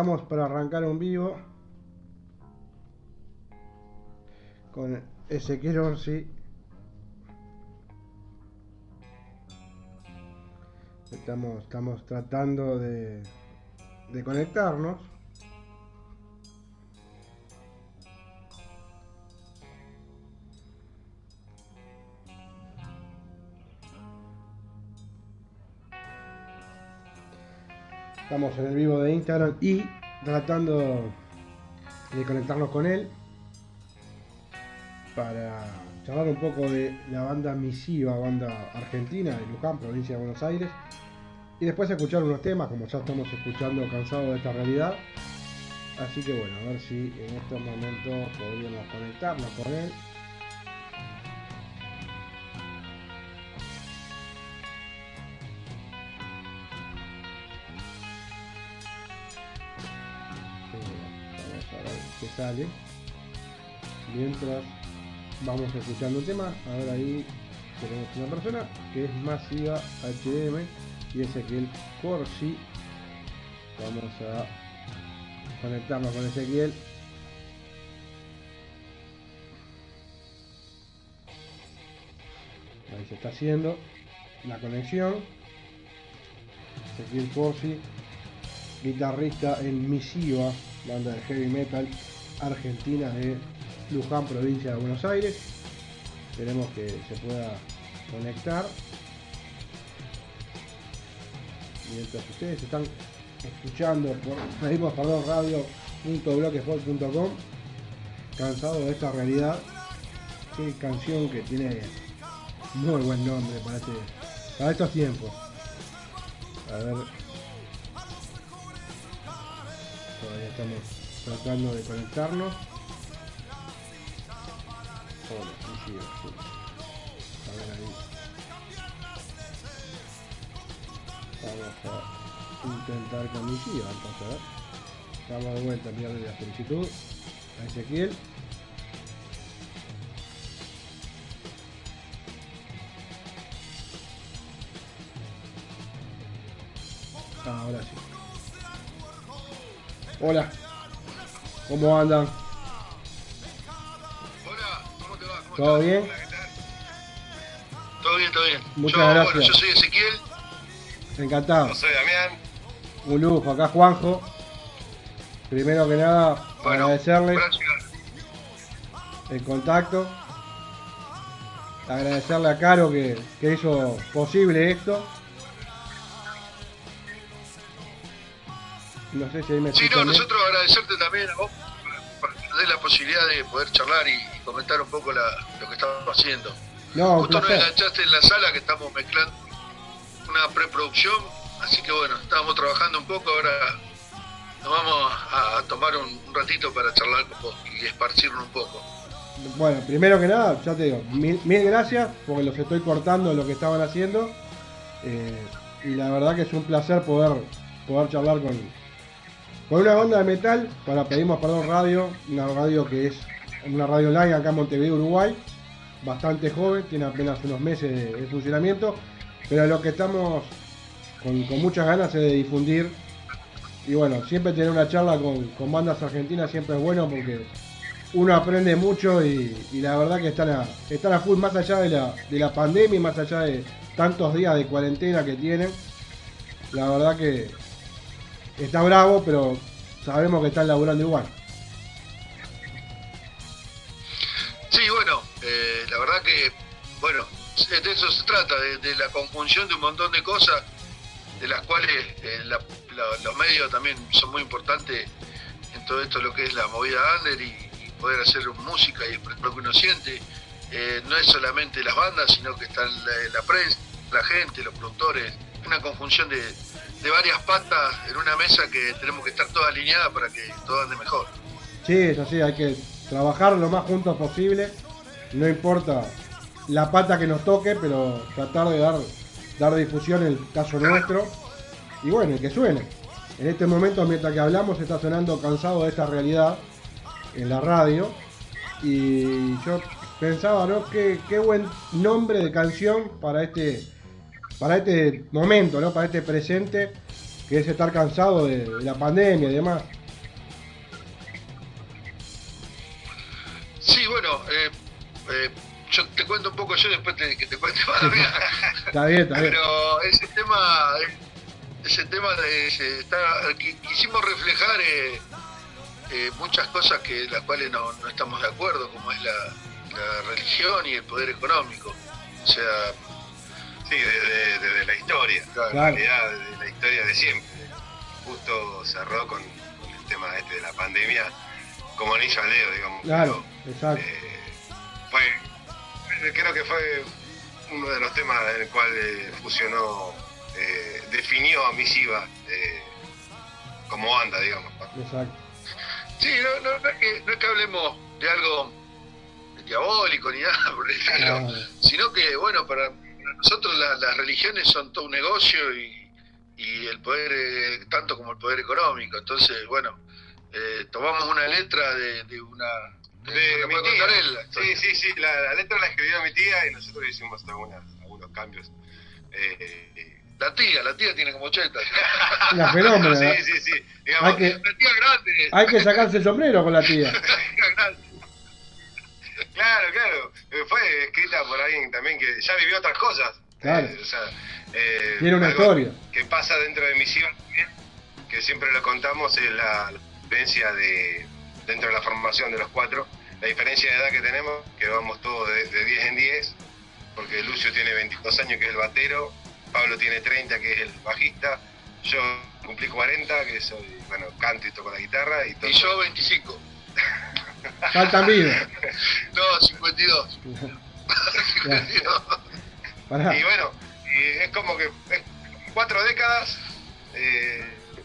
estamos para arrancar un vivo con Ezequiel Orsi. Estamos, estamos tratando de, de conectarnos. Estamos en el vivo de Instagram y tratando de conectarnos con él para charlar un poco de la banda Misiva, banda argentina de Luján, provincia de Buenos Aires. Y después escuchar unos temas, como ya estamos escuchando cansados de esta realidad. Así que bueno, a ver si en estos momentos podríamos conectarnos con él. Mientras vamos escuchando el tema, ahora ahí tenemos una persona que es masiva HM y Ezequiel Corsi. Vamos a conectarnos con Ezequiel. Ahí se está haciendo la conexión. Ezequiel Corsi, guitarrista en Misiva, banda de heavy metal argentina de Luján, provincia de Buenos Aires. Esperemos que se pueda conectar. Mientras ustedes están escuchando por pedimos perdón radio.blogspot.com cansado de esta realidad qué canción que tiene muy buen nombre para, este, para estos tiempos a ver todavía estamos tratando de conectarnos Hola, sí, sí, sí. a ver ahí vamos a intentar con mi tío, entonces a ver Estamos de vuelta enviarle la solicitud a Ezequiel. Ahora sí. Hola. ¿Cómo andan? Hola, ¿cómo te va? ¿Cómo ¿Todo estás? bien? Todo bien, todo bien. Muchas yo, gracias. Bueno, yo soy Ezequiel, Encantado. yo soy Damián. Un lujo. Acá Juanjo. Primero que nada, Bueno, agradecerles el contacto. Agradecerle a Caro que, que hizo posible esto. No sé si ahí me Sí, no, nosotros agradecerte también a vos la posibilidad de poder charlar y, y comentar un poco la- lo que estamos haciendo. No, Justo nos enganchaste en la sala que estamos mezclando una preproducción, así que bueno, estábamos trabajando un poco, ahora nos vamos a, a tomar un, un ratito para charlar con vos y esparcirnos un poco. Bueno, primero que nada, ya te digo, mil, mil gracias porque los estoy cortando lo que estaban haciendo. Eh, y la verdad que es un placer poder, poder charlar con, con una banda de metal para Pedimos Perdón Radio, una radio que es una radio online acá en Montevideo, Uruguay, bastante joven, tiene apenas unos meses de, funcionamiento, pero lo que estamos con, muchas ganas es de difundir. Y bueno, siempre tener una charla con, bandas argentinas siempre es bueno porque uno aprende mucho y, y la verdad que están a, están a full más allá de la, de la pandemia y más allá de tantos días de cuarentena que tienen. La verdad que está bravo, pero sabemos que están laburando igual. Sí, bueno, eh, la verdad que, bueno, de eso se trata, de, la conjunción de un montón de cosas, de las cuales los medios también son muy importantes en todo esto, lo que es la movida under y, poder hacer música y lo que uno siente. Eh, no es solamente las bandas, sino que está la, la prensa, la gente, los productores, una conjunción de, de varias patas en una mesa que tenemos que estar todas alineadas para que todo ande mejor. Sí, es así, hay que trabajar lo más juntos posible. No importa la pata que nos toque, pero tratar de dar, dar difusión en el caso nuestro. Y bueno, que suene. En este momento, mientras que hablamos, está sonando cansado de esta realidad en la radio. Y yo pensaba, ¿no? Qué, qué buen nombre de canción para este, para este momento, ¿no? Para este presente que es estar cansado de, la pandemia y demás. Sí, bueno, eh, eh, yo te cuento un poco yo después te, que te cuente más Está bien, está bien. Pero ese tema, ese tema de, está, quisimos reflejar eh, eh, muchas cosas que las cuales no, no, estamos de acuerdo, como es la, la, religión y el poder económico. O sea, sí, desde, la historia, en realidad desde la historia de siempre. Justo cerró con, el tema este de la pandemia, como anillo al dedo, digamos. Claro, exacto. Eh, fue creo que fue uno de los temas en el cual eh, fusionó, eh, definió a Misiva eh, como banda, digamos. Exacto. Sí, no, no, es que, no, es que, hablemos de algo diabólico ni nada por el estilo, sino que, bueno, para, nosotros las religiones son todo un negocio y, el poder, tanto como el poder económico. Entonces, bueno, tomamos una letra de una de mi tía. Sí, sí, sí, la, letra la escribió mi tía y nosotros hicimos algunas, algunos cambios. Eh, la tía, la tía tiene como 80. La fenómena. sí, sí, sí. hay que, la tía grande. Hay que sacarse el sombrero con la tía. claro, claro. Eh, fue escrita por alguien también que ya vivió otras cosas. Claro. Eh, o sea, eh, tiene una historia. Que pasa dentro de misión también, que siempre lo contamos, es la experiencia de dentro de la formación de los cuatro, la diferencia de edad que tenemos, que vamos todos de, 10 en 10, porque Lucio tiene 22 años, que es el batero, Pablo tiene 30, que es el bajista, yo cumplí 40, que soy, bueno, canto y toco la guitarra. Y, y yo 25. Faltan vida. No, 52. y bueno, es como que cuatro décadas eh,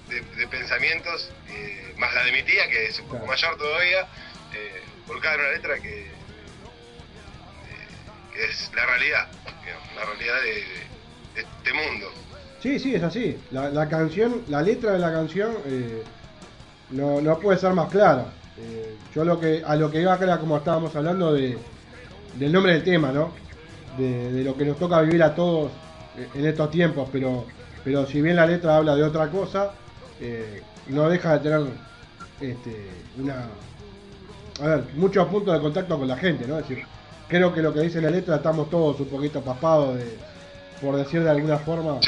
de, pensamientos, eh, más la de mi tía, que es un poco mayor todavía, eh, volcada en una letra que, eh, es la realidad, la realidad de, este mundo. Sí, sí, es así. La, canción, la letra de la canción eh, no, no, puede ser más clara. Yo lo que a lo que iba era como estábamos hablando de, del nombre del tema, ¿no? De, de, lo que nos toca vivir a todos en estos tiempos, pero, pero si bien la letra habla de otra cosa, eh, no deja de tener este, una, a ver, muchos puntos de contacto con la gente, ¿no? Es decir, creo que lo que dice la letra estamos todos un poquito papados de, por decir de alguna forma,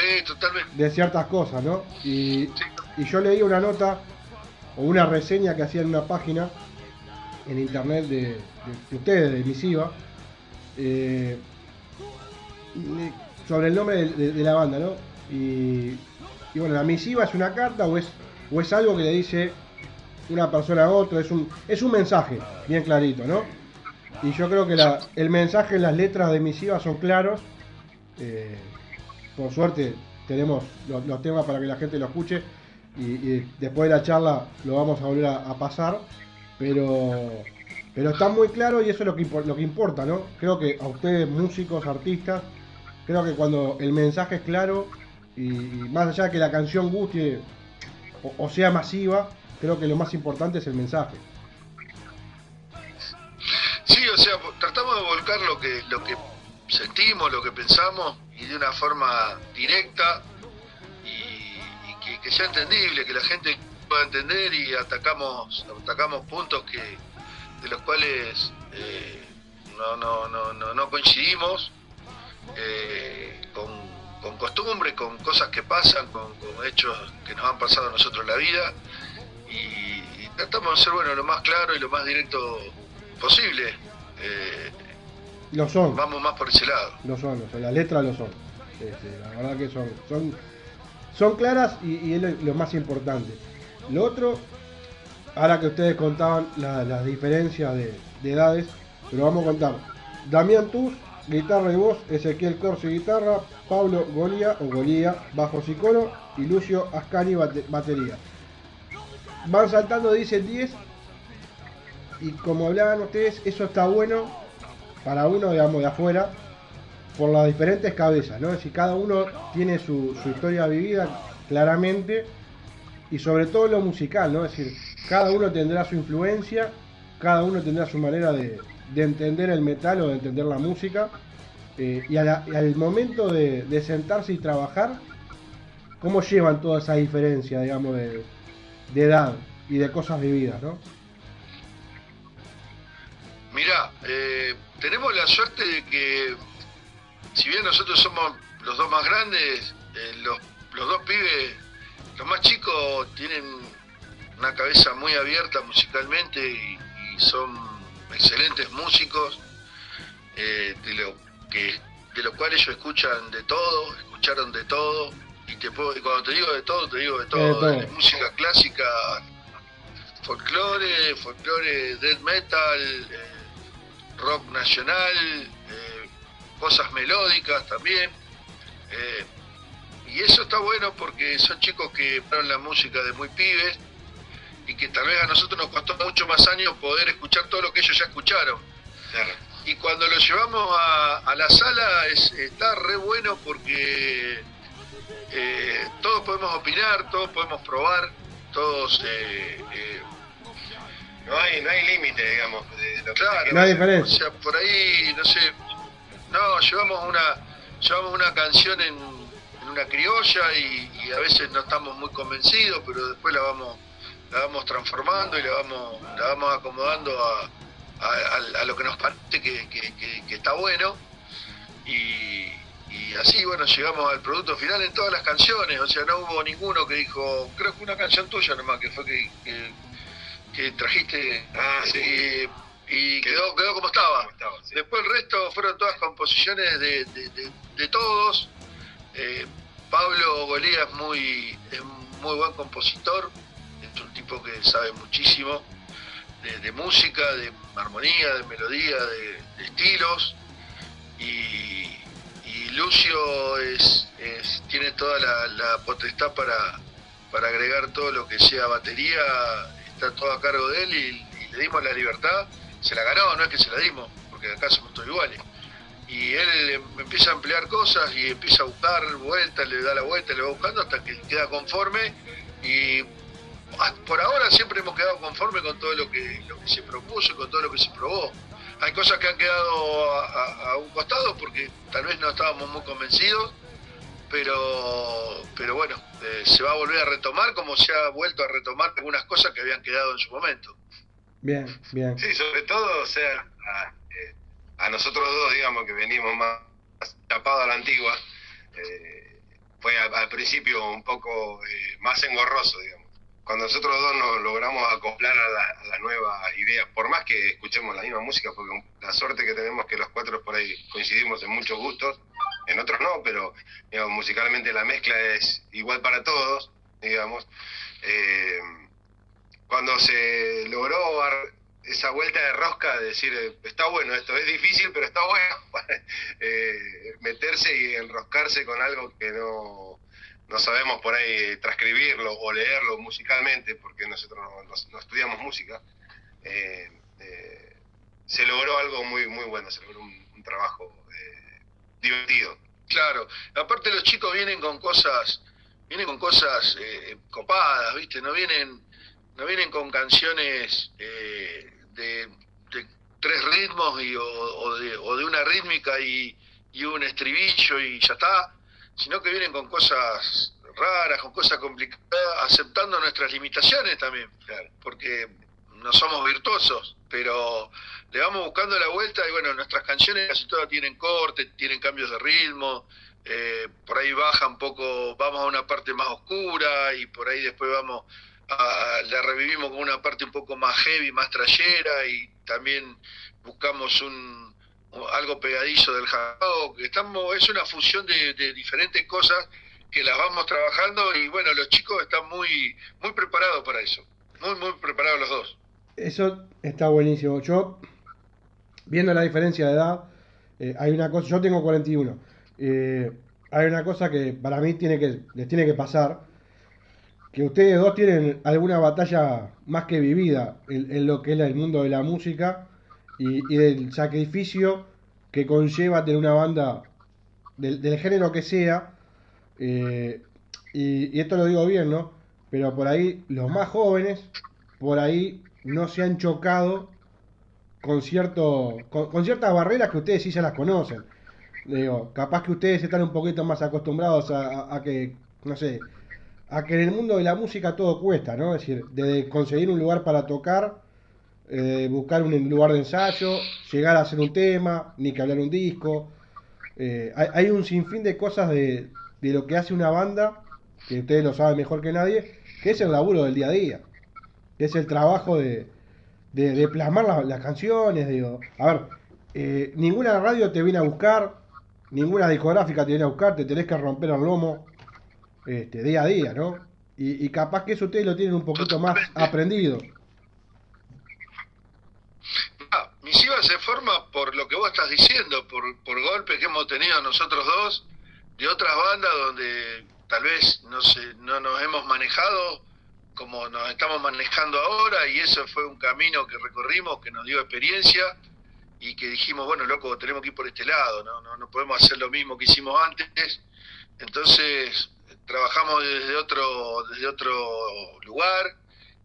de ciertas cosas, ¿no? Y, yo leí una nota o una reseña que hacía en una página en internet de, ustedes, de Misiva, eh, sobre el nombre de, la banda, ¿no? Y bueno, la misiva es una carta o es, o es algo que le dice una persona a otra, es un, es un mensaje, bien clarito, ¿no? Y yo creo que la, el mensaje en las letras de misiva son claros. Eh, por suerte tenemos los, temas para que la gente lo escuche y, después de la charla lo vamos a volver a, pasar. Pero, pero está muy claro y eso es lo que, lo que importa, ¿no? Creo que a ustedes, músicos, artistas, creo que cuando el mensaje es claro, y, más allá de que la canción guste o, sea masiva, creo que lo más importante es el mensaje. Sí, o sea, tratamos de volcar lo que, lo que sentimos, lo que pensamos y de una forma directa y, que, sea entendible, que la gente pueda entender y atacamos, atacamos puntos que de los cuales eh, no, no, no, no, coincidimos eh, con con costumbre, con cosas que pasan, con, hechos que nos han pasado a nosotros en la vida y, tratamos de ser bueno lo más claro y lo más directo posible. Eh, lo son. Vamos más por ese lado. Lo son, lo son. las letras lo son. Este, la verdad que son, son, son claras y, es lo, más importante. Lo otro, ahora que ustedes contaban las diferencias de, de edades, pero vamos a contar. Damián Tuz guitarra y voz, Ezequiel Corsi guitarra, Pablo Golía o Golía bajo y coro y Lucio Ascani batería. Van saltando de 10 en 10 y como hablaban ustedes, eso está bueno para uno, digamos, de afuera, por las diferentes cabezas, ¿no? Decir, cada uno tiene su, historia vivida claramente y sobre todo lo musical, ¿no? Es decir, cada uno tendrá su influencia, cada uno tendrá su manera de, de entender el metal o de entender la música. Eh, y, al momento de, sentarse y trabajar, cómo llevan toda esa diferencia, digamos, de, edad y de cosas vividas, ¿no? Mirá, eh, tenemos la suerte de que, si bien nosotros somos los dos más grandes, eh, los, los dos pibes, los más chicos, tienen una cabeza muy abierta musicalmente y, y son excelentes músicos, eh, de, lo que, de lo cual ellos escuchan de todo, escucharon de todo, y, te puedo, y cuando te digo de todo, te digo de todo, De todo. de música clásica, folclore, folclore, death metal, eh, rock nacional, eh, cosas melódicas también. eh, y eso está bueno porque son chicos que fueron la música de muy pibes y que tal vez a nosotros nos costó mucho más años poder escuchar todo lo que ellos ya escucharon. Claro. Y cuando lo llevamos a, a la sala es, está re bueno porque eh, todos podemos opinar, todos podemos probar, todos... eh, eh, No hay, no hay límite, digamos. De lo que Claro, No hay o diferencia. sea, por ahí, no sé, no, llevamos una, llevamos una canción en, en una criolla y, y a veces no estamos muy convencidos, pero después la vamos, la vamos transformando y la vamos, la vamos acomodando a, a- a- a lo que nos parece que, que- que- que está bueno. Y, y así, bueno, llegamos al producto final en todas las canciones, o sea, no hubo ninguno que dijo, creo que una canción tuya nomás, que fue que, que, que trajiste Ah, sí. eh, y Que- quedó, quedó como estaba. ¿Cómo estaba? Sí. Después el resto fueron todas composiciones de, de- de- de todos. Eh, Pablo Golía es muy, es muy buen compositor, es un tipo que sabe muchísimo de, música, de armonía, de melodía, de, de estilos. Y, y Lucio es, es- tiene toda la, la potestad para, para agregar todo lo que sea batería, está todo a cargo de él y, y le dimos la libertad. Se la ganó, no es que se la dimos, porque acá somos todos iguales. Y él em- empieza a emplear cosas y empieza a buscar vueltas, le da la vuelta, le va buscando hasta que queda conforme. Y ah, por ahora siempre hemos quedado conforme con todo lo que, lo que se propuso y con todo lo que se probó. Hay cosas que han quedado a un costado porque tal vez no estábamos muy convencidos, pero, pero bueno, eh, se va a volver a retomar como se ha vuelto a retomar algunas cosas que habían quedado en su momento. Bien, bien. Sí, sobre todo, o sea, a, eh, nosotros dos, digamos, que venimos más tapados a la antigua, eh, fue al, al principio un poco eh, más engorroso, digamos. Cuando nosotros dos nos logramos acoplar a la, a la nueva idea, por más que escuchemos la misma música, porque la suerte que tenemos que los cuatro por ahí coincidimos en muchos gustos, en otros no, pero digamos, musicalmente la mezcla es igual para todos, digamos. Eh, cuando se logró esa vuelta de rosca de decir, está bueno esto, es difícil, pero está bueno, eh, meterse y enroscarse con algo que no, no sabemos por ahí transcribirlo o leerlo musicalmente, porque nosotros no, no- no estudiamos música, eh, eh, se logró algo muy, muy bueno, se logró un, un trabajo eh, divertido. Claro, aparte los chicos vienen con cosas, vienen con cosas eh, copadas, ¿viste? No vienen, no vienen con canciones eh, de, de tres ritmos y, o, o de, o de una rítmica y, y un estribillo y ya está, sino que vienen con cosas raras, con cosas complicadas, aceptando nuestras limitaciones también, Claro. porque no somos virtuosos, pero le vamos buscando la vuelta y bueno, nuestras canciones casi todas tienen corte, tienen cambios de ritmo, eh, por ahí baja un poco, vamos a una parte más oscura y por ahí después vamos la revivimos con una parte un poco más heavy, más trayera y también buscamos un algo pegadizo del rock. Estamos, es una fusión de, de diferentes cosas que las vamos trabajando y bueno, los chicos están muy, muy preparados para eso, muy, muy preparados los dos. Eso está buenísimo. Yo, viendo la diferencia de edad, eh, hay una cosa, yo tengo 41. eh, hay una cosa que para mí tiene que, les tiene que pasar, que ustedes dos tienen alguna batalla más que vivida en, lo que es el mundo de la música y, y del sacrificio que conlleva tener una banda del, género que sea. eh, y, esto lo digo bien, ¿no? Pero por ahí los más jóvenes, por ahí no se han chocado con cierto con, ciertas barreras que ustedes sí ya las conocen. Digo, capaz que ustedes están un poquito más acostumbrados a- a que no sé, a que en el mundo de la música todo cuesta, ¿no? Es decir, desde conseguir un lugar para tocar, eh, buscar un lugar de ensayo, llegar a hacer un tema, ni que hablar un disco. Eh, hay, hay, un sinfín de cosas de, de lo que hace una banda, que ustedes lo saben mejor que nadie, que es el laburo del día a día, que es el trabajo de, de, plasmar las canciones. Digo. A ver, eh, ninguna radio te viene a buscar, ninguna discográfica te viene a buscar, te tenés que romper el lomo este, día a día, ¿no? Y, capaz que eso ustedes lo tienen un poquito más aprendido. Ah, Misiva se forma por lo que vos estás diciendo, por, por golpes que hemos tenido nosotros dos, de otras bandas donde tal vez no, sé, no nos hemos manejado como nos estamos manejando ahora y eso fue un camino que recorrimos, que nos dio experiencia y que dijimos, bueno, loco, tenemos que ir por este lado, no, no, no podemos hacer lo mismo que hicimos antes. Entonces trabajamos desde otro, desde otro lugar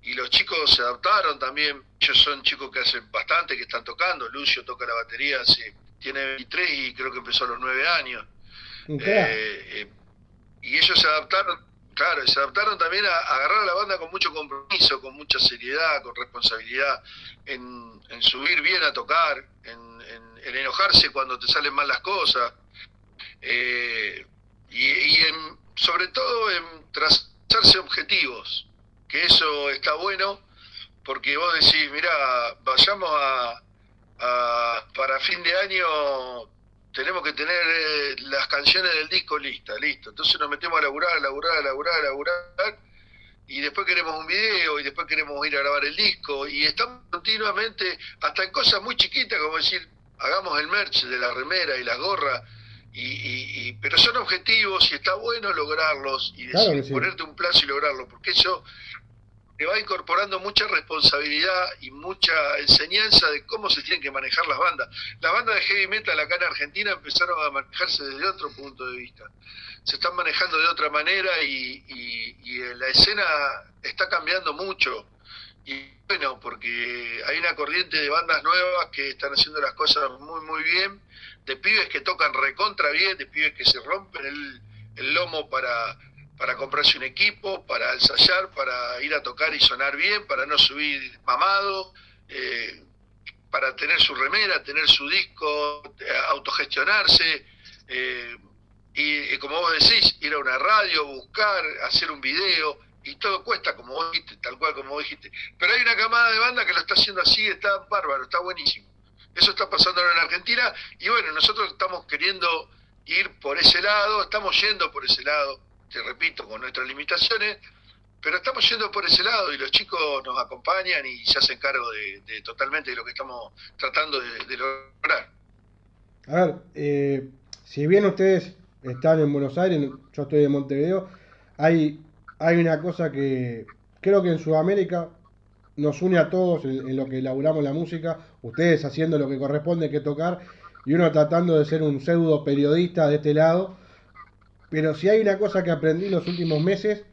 y los chicos se adaptaron también. Ellos son chicos que hacen bastante, que están tocando. Lucio toca la batería, hace, tiene 23 y creo que empezó a los 9 años. Eh, eh, y ellos se adaptaron Claro, y se adaptaron también a, agarrar a la banda con mucho compromiso, con mucha seriedad, con responsabilidad, en, subir bien a tocar, en, enojarse cuando te salen mal las cosas, eh, y, en, sobre todo en trazarse objetivos, que eso está bueno, porque vos decís, mira, vayamos a, a para fin de año tenemos que tener eh, las canciones del disco listas, listo. Entonces nos metemos a laburar, a laburar, a laburar, a laburar, y después queremos un video, y después queremos ir a grabar el disco, y estamos continuamente, hasta en cosas muy chiquitas, como decir, hagamos el merch de la remera y las gorras, y, pero son objetivos y está bueno lograrlos, y ponerte un plazo y lograrlo, porque eso va incorporando mucha responsabilidad y mucha enseñanza de cómo se tienen que manejar las bandas. Las bandas de heavy metal acá en Argentina empezaron a manejarse desde otro punto de vista. Se están manejando de otra manera y, la escena está cambiando mucho. Y bueno, porque hay una corriente de bandas nuevas que están haciendo las cosas muy, muy bien, de pibes que tocan recontra bien, de pibes que se rompen el lomo para para comprarse un equipo, para ensayar, para ir a tocar y sonar bien, para no subir mamado, eh, para tener su remera, tener su disco, autogestionarse. Eh, y, como vos decís, ir a una radio, buscar, hacer un video, y todo cuesta, como vos dijiste, tal cual como vos dijiste. Pero hay una camada de banda que lo está haciendo así, está bárbaro, está buenísimo. Eso está pasando ahora en Argentina, y bueno, nosotros estamos queriendo ir por ese lado, estamos yendo por ese lado te repito, con nuestras limitaciones, pero estamos yendo por ese lado y los chicos nos acompañan y se hacen cargo de, totalmente de lo que estamos tratando de, lograr. A ver, eh, si bien ustedes están en Buenos Aires, yo estoy en Montevideo, hay, hay una cosa que creo que en Sudamérica nos une a todos en, lo que elaboramos la música, ustedes haciendo lo que corresponde que tocar y uno tratando de ser un pseudo periodista de este lado pero si hay una cosa que aprendí los últimos meses,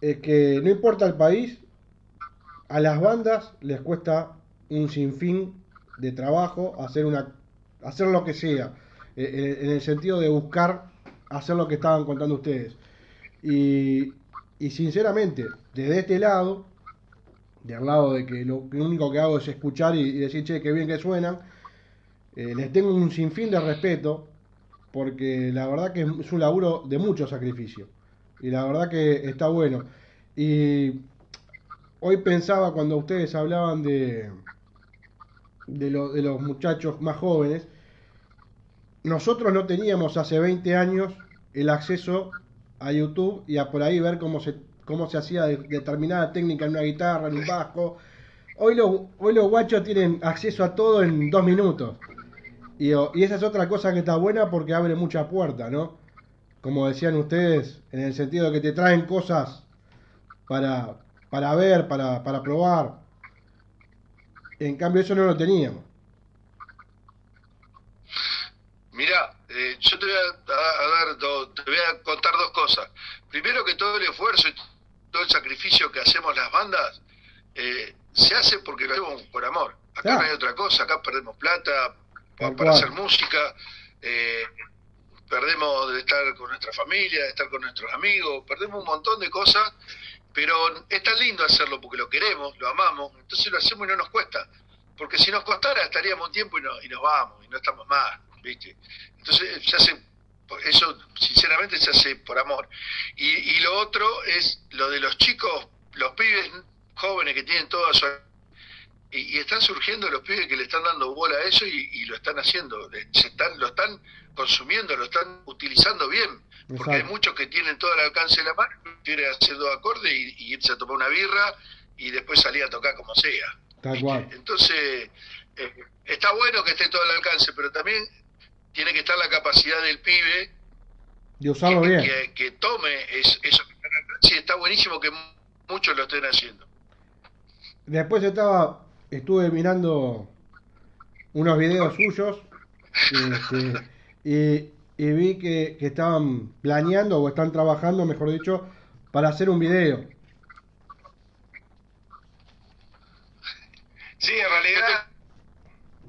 es que no importa el país, a las bandas les cuesta un sinfín de trabajo hacer, una, hacer lo que sea, eh, en el sentido de buscar hacer lo que estaban contando ustedes. Y, sinceramente, desde este lado, del lado de que lo, único que hago es escuchar y, decir, che, qué bien que suenan, eh, les tengo un sinfín de respeto porque la verdad que es un laburo de mucho sacrificio. Y la verdad que está bueno. Y hoy pensaba cuando ustedes hablaban de, de, de los muchachos más jóvenes, nosotros no teníamos hace 20 años el acceso a YouTube y a por ahí ver cómo se, cómo se hacía determinada técnica en una guitarra, en un vasco. Hoy los, hoy los guachos tienen acceso a todo en dos minutos. Y, esa es otra cosa que está buena porque abre mucha puerta, ¿no? Como decían ustedes, en el sentido de que te traen cosas para, para ver, para, para probar. En cambio, eso no lo teníamos. Mira, eh, yo te voy a, dar te voy a contar dos cosas. Primero que todo el esfuerzo y todo el sacrificio que hacemos las bandas eh, se hace porque lo hacemos por amor. Acá no hay otra cosa, acá perdemos plata, para hacer música. Eh, perdemos de estar con nuestra familia, de estar con nuestros amigos, perdemos un montón de cosas, pero es tan lindo hacerlo porque lo queremos, lo amamos, entonces lo hacemos y no nos cuesta. Porque si nos costara estaríamos un tiempo y, no, y nos vamos y no estamos más, ¿viste? Entonces se hace, eso sinceramente se hace por amor. Y, y lo otro es lo de los chicos, los pibes jóvenes que tienen toda su y, están surgiendo los pibes que le están dando bola a eso y, lo están haciendo, se están, lo están consumiendo, lo están utilizando bien, porque hay muchos que tienen todo el alcance de la mano, quieren hacer dos acordes y, irse a tomar una birra y después salir a tocar como sea. Entonces, eh, está bueno que esté todo al alcance, pero también tiene que estar la capacidad del pibe de usarlo que, bien. Que, tome eso que está Sí, está buenísimo que muchos lo estén haciendo. Después estaba estuve mirando unos videos suyos este, y, vi que, estaban planeando o están trabajando, mejor dicho, para hacer un video. Sí, en realidad...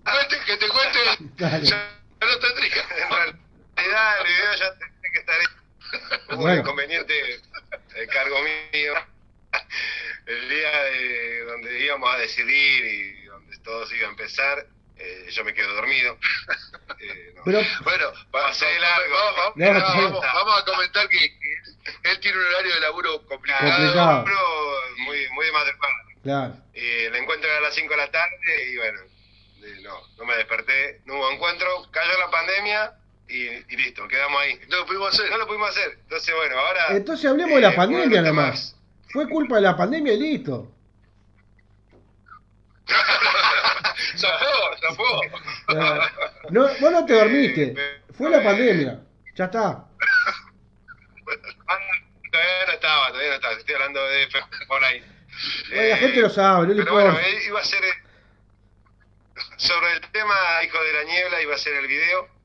que te cuente, ya no tendría. En realidad el video ya tendría que estar... Hubo un inconveniente, el cargo mío el día de donde íbamos a decidir y donde todo se iba a empezar, eh, yo me quedo dormido. Eh, Pero, bueno, pasé largo. Vamos, vamos, a comentar que, él tiene un horario de laburo complicado. muy, muy de madrugada. Claro. Y le encuentro a las 5 de la tarde y bueno, no, no me desperté, no hubo encuentro, cayó la pandemia y, y, listo, quedamos ahí. No lo pudimos hacer. No lo pudimos hacer. Entonces, bueno, ahora. Entonces hablemos de la eh, pandemia, nada más. Fue culpa de la pandemia y listo. zafó, zafó. No, vos no te dormiste. Fue la pandemia. Ya está. Todavía no estaba, todavía no estaba. Estoy hablando de por ahí. la gente lo sabe, no le importa. Bueno, iba a ser. Sobre el tema Hijo de la Niebla, iba a ser el video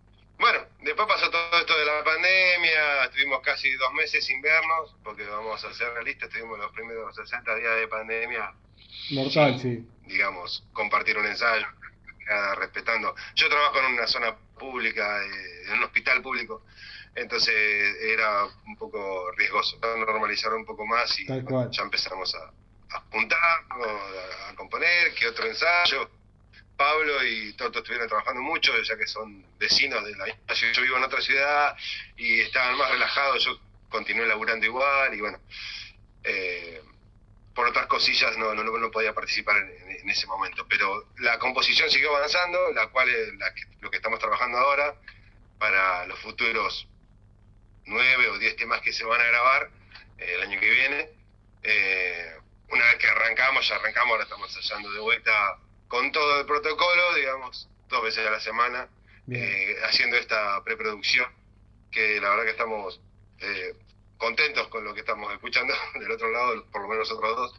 bueno, después pasó todo esto de la pandemia, estuvimos casi dos meses sin vernos, porque vamos a ser realistas, tuvimos los primeros 60 días de pandemia. Mortal, sí. Digamos, compartir un ensayo, respetando. Yo trabajo en una zona pública, eh, en un hospital público, entonces era un poco riesgoso, normalizar un poco más y ya empezamos a, a juntar, a componer, que otro ensayo Pablo y Toto estuvieron trabajando mucho, ya que son vecinos de la misma ciudad. Yo vivo en otra ciudad y estaban más relajados, yo continué laburando igual y bueno, eh, por otras cosillas no, no, no podía participar en, ese momento. Pero la composición siguió avanzando, la cual es lo que estamos trabajando ahora para los futuros nueve o diez temas que se van a grabar eh, el año que viene. Eh, una vez que arrancamos, ya arrancamos, ahora estamos ensayando de vuelta con todo el protocolo, digamos, dos veces a la semana, eh, haciendo esta preproducción, que la verdad que estamos eh, contentos con lo que estamos escuchando del otro lado, por lo menos nosotros dos.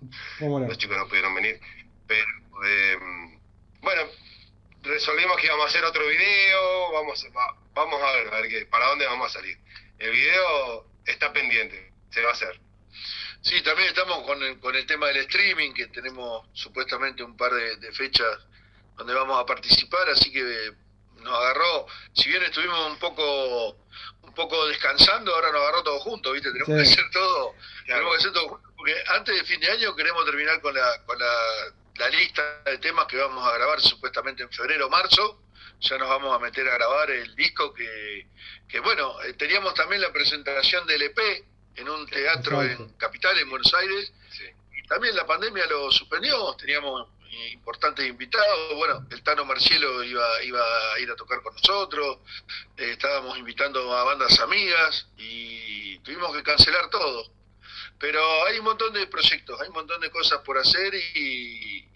Los chicos no pudieron venir, pero eh, bueno, resolvimos que íbamos a hacer otro video, vamos, vamos a ver, a ver para dónde vamos a salir. El video está pendiente, se va a hacer. Sí, también estamos con el, con el tema del streaming, que tenemos supuestamente un par de, fechas donde vamos a participar, así que nos agarró, si bien estuvimos un poco un poco descansando, ahora nos agarró todo juntos, ¿viste? Tenemos que hacer todo, tenemos que hacer todo juntos, porque antes de fin de año queremos terminar con la, con la, la lista de temas que vamos a grabar supuestamente en febrero o marzo, ya nos vamos a meter a grabar el disco que, que bueno, eh, teníamos también la presentación del EP, en un teatro en Capital, en Buenos Aires. Y también la pandemia lo suspendió, teníamos importantes invitados. Bueno, el Tano Marcielo iba, iba a ir a tocar con nosotros, eh, estábamos invitando a bandas amigas y tuvimos que cancelar todo. Pero hay un montón de proyectos, hay un montón de cosas por hacer y,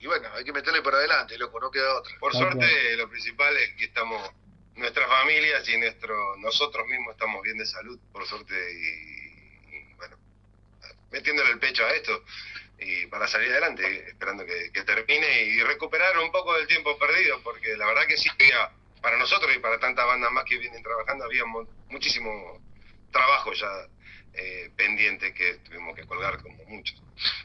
y, bueno, hay que meterle para adelante, loco, no queda otra. Por suerte, lo principal es que estamos nuestras familias y nuestro, nosotros mismos estamos bien de salud, por suerte, y, bueno, metiéndole el pecho a esto y para salir adelante, esperando que, termine y recuperar un poco del tiempo perdido, porque la verdad que sí, había, para nosotros y para tantas bandas más que vienen trabajando, había muchísimo trabajo ya eh, pendiente que tuvimos que colgar como muchos.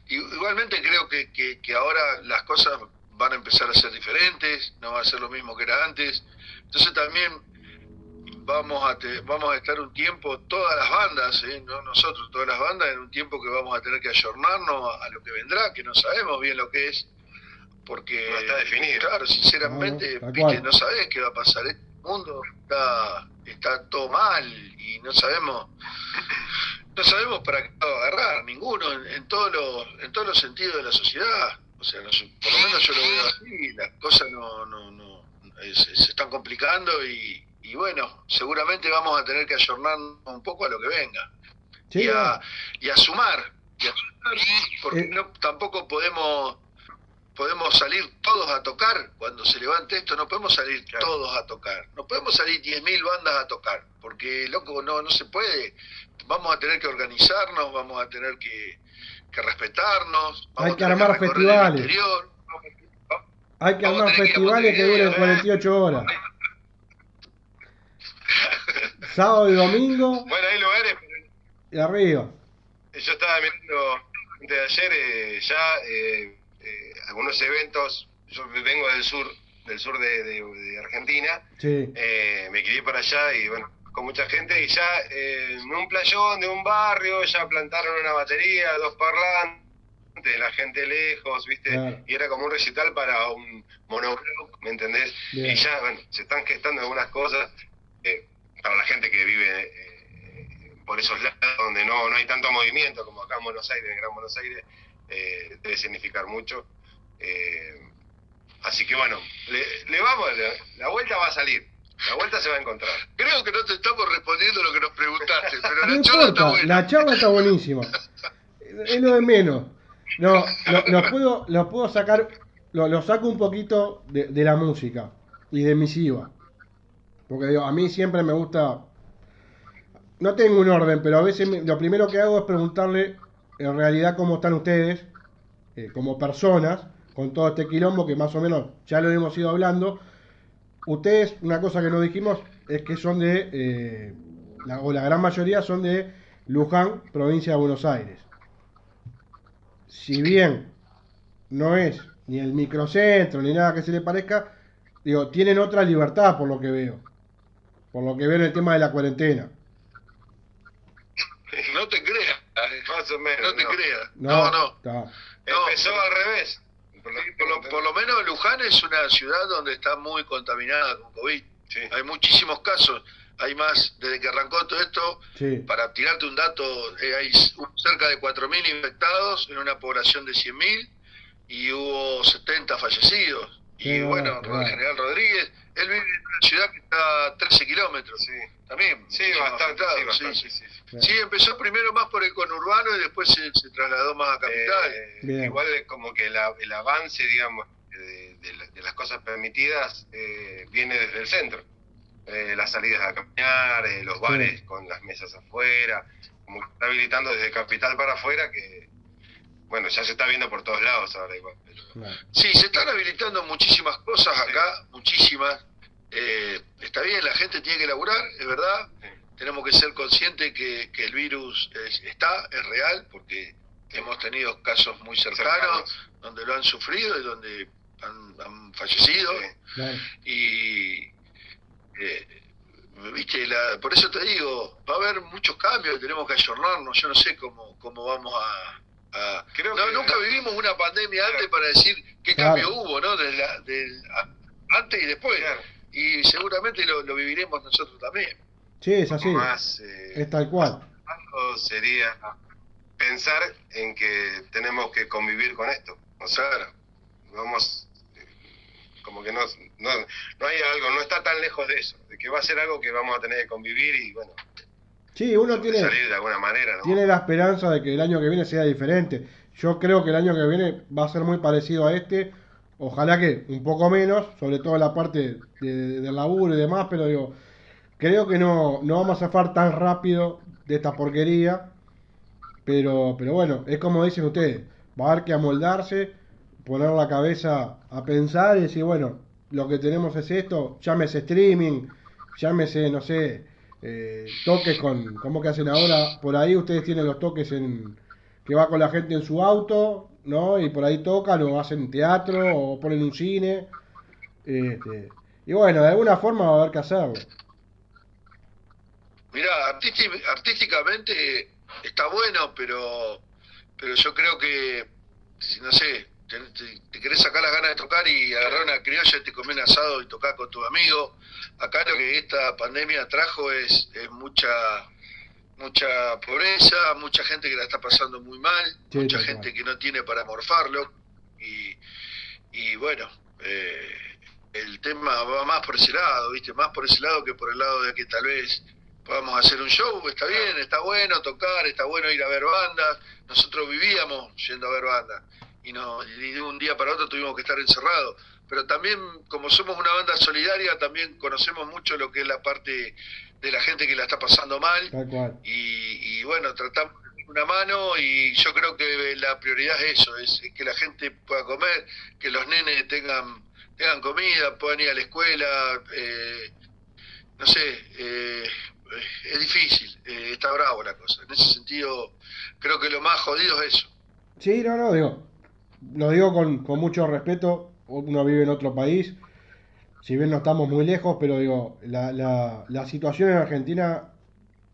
Igualmente creo que, que, que ahora las cosas van a empezar a ser diferentes, no va a ser lo mismo que era antes. Entonces también vamos a vamos a estar un tiempo todas las bandas ¿eh? no nosotros todas las bandas en un tiempo que vamos a tener que ayornarnos a, lo que vendrá que no sabemos bien lo que es porque no está definido. claro sinceramente no, no sabes qué va a pasar. El mundo está está todo mal y no sabemos no sabemos para qué va a agarrar ninguno en, todos los en todos los sentidos de la sociedad. O sea por lo menos yo lo veo así las cosas no no no se están complicando y, y bueno, seguramente vamos a tener que ayornarnos un poco a lo que venga. y, a, y, a, sumar, y a sumar, porque eh. no, tampoco podemos podemos salir todos a tocar. Cuando se levante esto, no podemos salir todos a tocar, no podemos salir 10.000 bandas a tocar, porque loco, no, no se puede, vamos a tener que organizarnos, vamos a tener que, que respetarnos, hay que armar festivales, hay que armar festivales que duren 48 horas. Sábado y domingo. Bueno, hay lugares. Y arriba. Yo estaba mirando de ayer eh, ya eh, eh, algunos eventos. Yo vengo del sur, del sur de, Argentina. Sí. me quedé por allá y bueno, con mucha gente. Y ya en un playón de un barrio ya plantaron una batería, dos parlantes la gente lejos, ¿viste? Y era como un recital para un monobloc, ¿me entendés? Y ya, bueno, se están gestando algunas cosas eh, para la gente que vive eh, por esos lados donde no, no hay tanto movimiento como acá en Buenos Aires, en Gran Buenos Aires, eh, debe significar mucho. así que bueno, le, vamos, la, vuelta va a salir. La vuelta se va a encontrar. Creo que no te estamos respondiendo lo que nos preguntaste, pero la charla está buena. La charla está buenísima. Es lo de menos. No, lo, puedo, lo puedo sacar, lo, lo saco un poquito de, la música y de misiva. Porque digo, a mí siempre me gusta. No tengo un orden, pero a veces lo primero que hago es preguntarle en realidad cómo están ustedes, eh, como personas, con todo este quilombo que más o menos ya lo hemos ido hablando. Ustedes, una cosa que no dijimos es que son de, eh, la, o la gran mayoría son de Luján, provincia de Buenos Aires. Si bien no es ni el microcentro ni nada que se le parezca, digo, tienen otra libertad por lo que veo. Por lo que veo en el tema de la cuarentena. No te creas. Más o menos. No te creas. No, no. Empezó al revés. Por lo, menos Luján es una ciudad donde está muy contaminada con COVID. Hay muchísimos casos. Hay más, desde que arrancó todo esto, para tirarte un dato, eh, hay cerca de 4.000 infectados en una población de 100.000 y hubo 70 fallecidos. Y bueno, el general Rodríguez él vive en una ciudad que está a 13 kilómetros, sí. También. Sí, bastante, sí, sí, empezó primero más por el conurbano y después se, trasladó más a capital. Eh, igual es como que el avance, digamos, de, las cosas permitidas eh, viene desde el centro. Eh, las salidas a caminar, los bares con las mesas afuera, como que está habilitando desde capital para afuera que bueno, ya se está viendo por todos lados ahora igual. Sí, se están habilitando muchísimas cosas acá, muchísimas. Eh, está bien, la gente tiene que laburar, es verdad. Tenemos que ser conscientes que, que el virus está, es real, porque hemos tenido casos muy cercanos, donde lo han sufrido y donde han, fallecido. Y, eh, viste, la, por eso te digo, va a haber muchos cambios, tenemos que ayornarnos. Yo no sé cómo, cómo vamos a creo que, nunca vivimos una pandemia antes para decir qué cambio hubo, ¿no? antes y después. Y seguramente lo, viviremos nosotros también. Sí, es así. Eh, es tal cual. sería pensar en que tenemos que convivir con esto. O sea, vamos, como que no, no, no hay algo, no está tan lejos de eso, de que va a ser algo que vamos a tener que convivir y bueno, Sí, uno tiene, de alguna manera, tiene la esperanza de que el año que viene sea diferente. Yo creo que el año que viene va a ser muy parecido a este. Ojalá que un poco menos, sobre todo la parte de, del laburo y demás, pero digo, creo que no, no vamos a zafar tan rápido de esta porquería. Pero, pero bueno, es como dicen ustedes, va a haber que amoldarse, poner la cabeza a pensar y decir, bueno, lo que tenemos es esto, llámese streaming, llámese, no sé, eh, toques con, ¿cómo que hacen ahora? Por ahí ustedes tienen los toques en que va con la gente en su auto, ¿no? Y por ahí tocan o hacen teatro o ponen un cine. Este, y bueno, de alguna forma va a haber que hacerlo. Mirá, artísticamente está bueno, pero, pero yo creo que, no sé, te, querés sacar las ganas de tocar y agarrar una criolla y te comer un asado y tocar con tu amigo. Acá lo que esta pandemia trajo es, es mucha mucha pobreza, mucha gente que la está pasando muy mal, mucha gente que no tiene para morfarlo y, y bueno, eh, el tema va más por ese lado, ¿viste? Más por ese lado que por el lado de que tal vez podamos hacer un show, está bien, está bueno tocar, está bueno ir a ver bandas. Nosotros vivíamos yendo a ver bandas y, no, y de un día para otro tuvimos que estar encerrados. Pero también, como somos una banda solidaria, también conocemos mucho lo que es la parte de la gente que la está pasando mal. Y, y bueno, tratamos una mano y yo creo que la prioridad es eso, es que la gente pueda comer, que los nenes tengan tengan comida, puedan ir a la escuela, eh, no sé, eh, es difícil, eh, está bravo la cosa. En ese sentido, creo que lo más jodido es eso. Sí, no, no, digo, lo digo con, con mucho respeto, uno vive en otro país, si bien no estamos muy lejos, pero digo, la, la, la situación en Argentina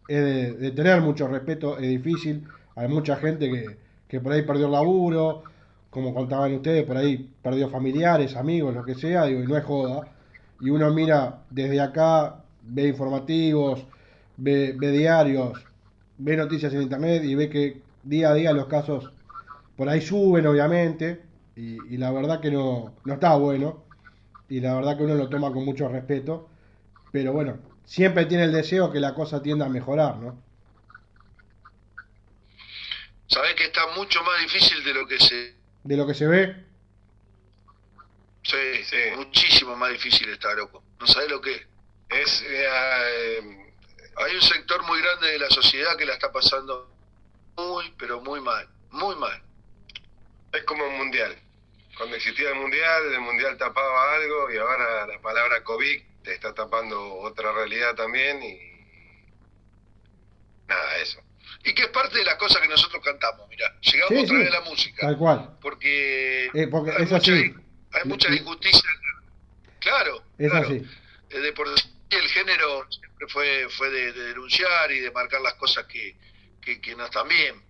es de, tener mucho respeto, es difícil, hay mucha gente que, que por ahí perdió el laburo, como contaban ustedes, por ahí perdió familiares, amigos, lo que sea, digo, y no es joda. Y uno mira desde acá, ve informativos, ve, diarios, ve noticias en internet y ve que día a día los casos por ahí suben, obviamente, y, la verdad que no, no está bueno, y la verdad que uno lo toma con mucho respeto, pero bueno, siempre tiene el deseo que la cosa tienda a mejorar, ¿no? Sabes que está mucho más difícil de lo que se de lo que se ve. Sí, sí. Muchísimo más difícil está, loco. No sabes lo que es. es eh, hay un sector muy grande de la sociedad que la está pasando muy, pero muy mal. Muy mal. Es como un mundial. Cuando existía el mundial, el mundial tapaba algo y ahora la palabra COVID te está tapando otra realidad también y nada, eso y que es parte de las cosas que nosotros cantamos, mira, llegamos otra vez a la música. Tal cual. Porque, eh, hay, es mucha, hay mucha injusticia. Claro, es claro. así. Eh, de por el género siempre fue, fue de, denunciar y de marcar las cosas que, que, no están bien.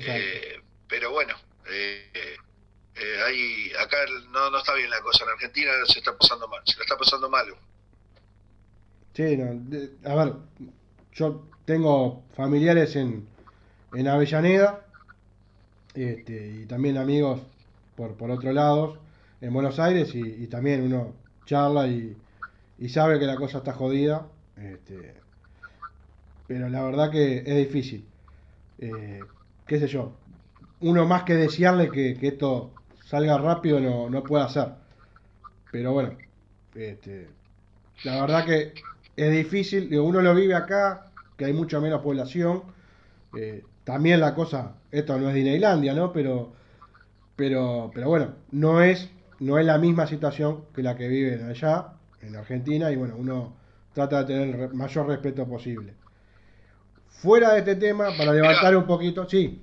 Eh, pero bueno, eh, ahí, acá no, no está bien la cosa. En Argentina se está pasando mal, se la está pasando mal. Sí, no, a ver, yo tengo familiares en, en Avellaneda este, y también amigos por, por otro lado en Buenos Aires y, también uno charla y, y, sabe que la cosa está jodida este, pero la verdad que es difícil eh, qué sé yo uno más que desearle que, esto salga rápido no, no puede hacer pero bueno este, la verdad que es difícil uno lo vive acá que hay mucha menos población eh, también la cosa, esto no es Disneylandia, ¿no? Pero, pero, pero bueno, no es, no es la misma situación que la que viven allá, en Argentina, y bueno, uno trata de tener el mayor respeto posible. Fuera de este tema, para levantar un poquito, sí.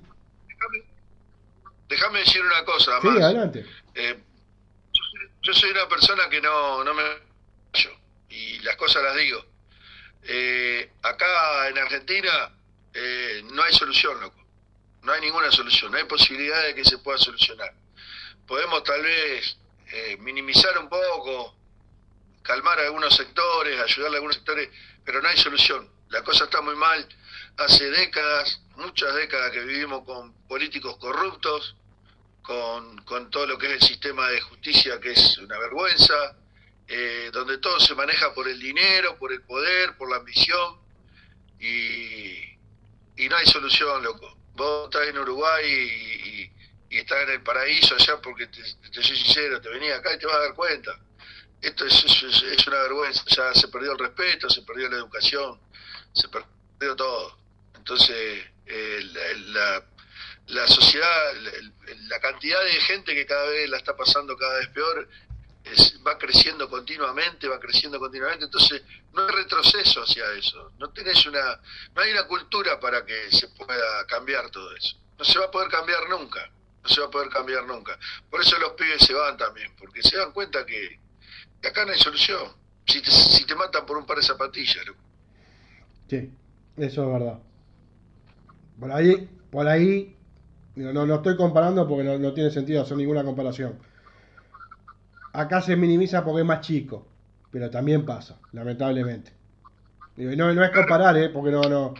Déjame decir una cosa. Sí, adelante. Eh, yo soy una persona que no, no me... Y las cosas las digo. Eh, acá en Argentina eh, no hay solución, loco. No hay ninguna solución, no hay posibilidad de que se pueda solucionar. Podemos tal vez eh, minimizar un poco, calmar algunos sectores, ayudarle a algunos sectores, pero no hay solución. La cosa está muy mal. Hace décadas, muchas décadas que vivimos con políticos corruptos, con, con todo lo que es el sistema de justicia que es una vergüenza, eh, donde todo se maneja por el dinero, por el poder, por la ambición, y, y no hay solución, loco. Vos estás en Uruguay y, estás en el paraíso allá porque, te, soy sincero, te venía acá y te vas a dar cuenta. Esto es, es, una vergüenza, ya se perdió el respeto, se perdió la educación, se perdió todo. Entonces, eh, la, la, sociedad, la, cantidad de gente que cada vez la está pasando cada vez peor, va creciendo continuamente, va creciendo continuamente, entonces no hay retroceso hacia eso, no tenés una, no hay una cultura para que se pueda cambiar todo eso, no se va a poder cambiar nunca, no se va a poder cambiar nunca, por eso los pibes se van también, porque se dan cuenta que, acá no hay solución, si te, si te matan por un par de zapatillas, Sí, Eso es verdad. Por ahí, por ahí, no, no, estoy comparando porque no, no tiene sentido hacer ninguna comparación. Acá se minimiza porque es más chico, pero también pasa, lamentablemente. Digo, y no, no es comparar, ¿eh? porque no, no,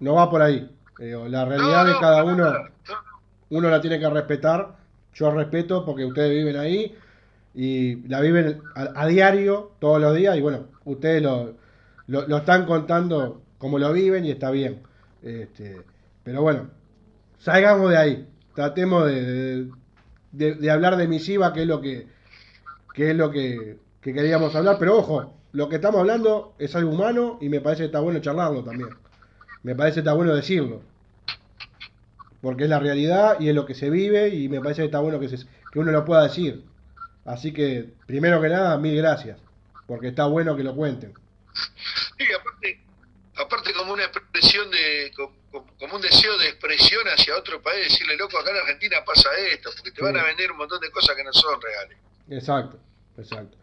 no va por ahí. Digo, la realidad de cada uno, uno la tiene que respetar. Yo respeto porque ustedes viven ahí y la viven a, a diario, todos los días, y bueno, ustedes lo, lo, lo están contando como lo viven y está bien. Este, pero bueno, salgamos de ahí. Tratemos de, de, hablar de misiva, que es lo que, es lo que, que queríamos hablar. Pero ojo, lo que estamos hablando es algo humano y me parece que está bueno charlarlo también. Me parece que está bueno decirlo. Porque es la realidad y es lo que se vive y me parece que está bueno que, se- que uno lo pueda decir. Así que, primero que nada, mil gracias. Porque está bueno que lo cuenten. Sí, aparte, aparte como una expresión como un deseo de expresión hacia otro país, decirle, loco, acá en Argentina pasa esto, porque te van a vender un montón de cosas que no son reales. Exacto, exacto.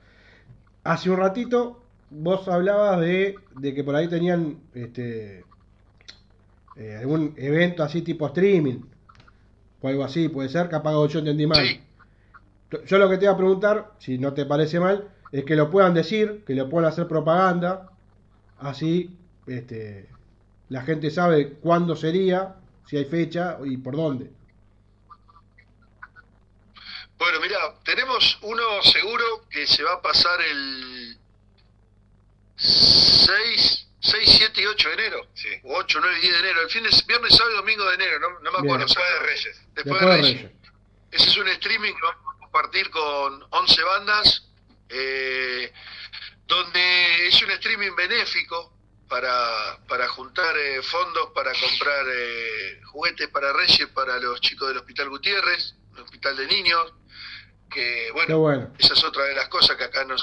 Hace un ratito vos hablabas de, de que por ahí tenían este eh, algún evento así tipo streaming o algo así, puede ser, capaz que yo entendí mal. Sí. Yo lo que te iba a preguntar, si no te parece mal, es que lo puedan decir, que lo puedan hacer propaganda, así este, la gente sabe cuándo sería, si hay fecha y por dónde. Bueno, mira, tenemos uno seguro que se va a pasar el 6, 6 7 y 8 de enero. Sí. O 8, 9 y 10 de enero. El fin de viernes, sábado y domingo de enero. No, no me Bien. acuerdo. Después de. Reyes. Después, Después de de Reyes. Reyes. Ese es un streaming que vamos a compartir con 11 bandas, eh, donde es un streaming benéfico para, para juntar eh, fondos para comprar eh, juguetes para Reyes para los chicos del Hospital Gutiérrez, el Hospital de Niños, que bueno, bueno. esa es otra de las cosas que acá no,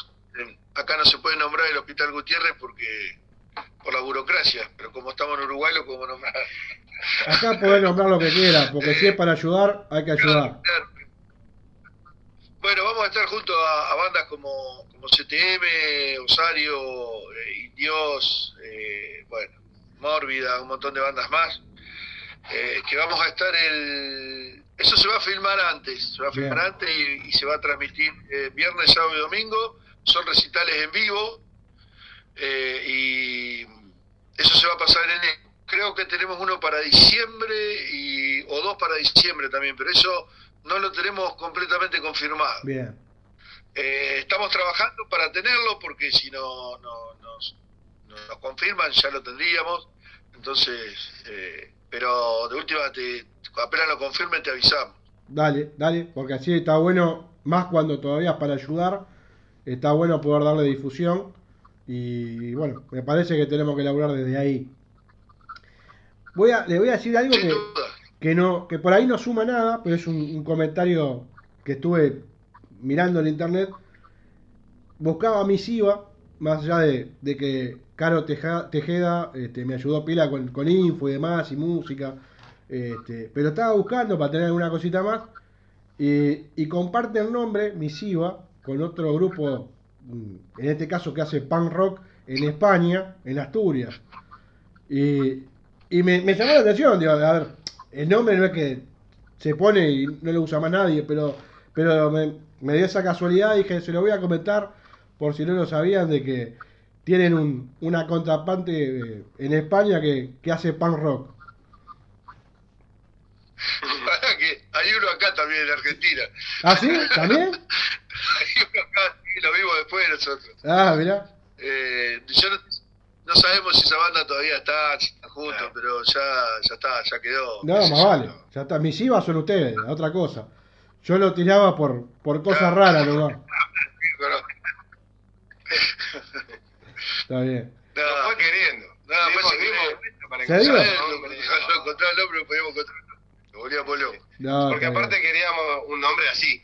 acá no se puede nombrar el Hospital Gutiérrez porque por la burocracia, pero como estamos en Uruguay lo podemos nombrar. Acá podés nombrar lo que quieras, porque si es para ayudar, hay que ayudar. Claro. Bueno, vamos a estar junto a, a bandas como, como CTM, Osario, eh, Indios, eh, bueno, Mórbida, un montón de bandas más, eh, que vamos a estar el... Eso se va a filmar antes, se va a filmar Bien. antes y, y se va a transmitir eh, viernes, sábado y domingo, son recitales en vivo eh, y eso se va a pasar en. Creo que tenemos uno para diciembre y, o dos para diciembre también, pero eso no lo tenemos completamente confirmado. Bien. Eh, estamos trabajando para tenerlo porque si no, no nos, no nos confirman ya lo tendríamos. Entonces, eh, pero de última, te, apenas lo confirmen te avisamos. Dale, dale, porque así está bueno, más cuando todavía es para ayudar, está bueno poder darle difusión. Y bueno, me parece que tenemos que laburar desde ahí. Voy a, le voy a decir algo Sin que, duda. Que no, que por ahí no suma nada, pero es un, comentario que estuve mirando en internet. Buscaba misiva, más allá de, de que Caro Tejeda este, me ayudó pila con, con info y demás y música. Este, pero estaba buscando para tener alguna cosita más. Y, y comparte el nombre, Misiva, con otro grupo, mm, en este caso que hace punk rock en España, en Asturias. Y, y me llamó la atención, digo, a ver, el nombre no es que se pone y no lo usa más nadie, pero, pero me, me dio esa casualidad y dije, se lo voy a comentar por si no lo sabían, de que tienen un, una contraparte eh, en España que, que hace punk rock. Que hay uno acá también en Argentina. ¿Ah, sí? ¿También? Hay uno acá, sí, lo vimos después de nosotros. Ah, mirá. Eh, yo no, no sabemos si esa banda todavía está, si está juntos, Claro. pero ya, ya está, ya quedó. No, más vale. Ya está. Mis IVA son ustedes, otra cosa. Yo lo tiraba por, por cosas raras. Pero- Está bien. No, Lo fue queriendo. No, secreto. vuelta para lo podíamos encontrar. Lo volvíamos loco. Porque aparte bien. queríamos un nombre así.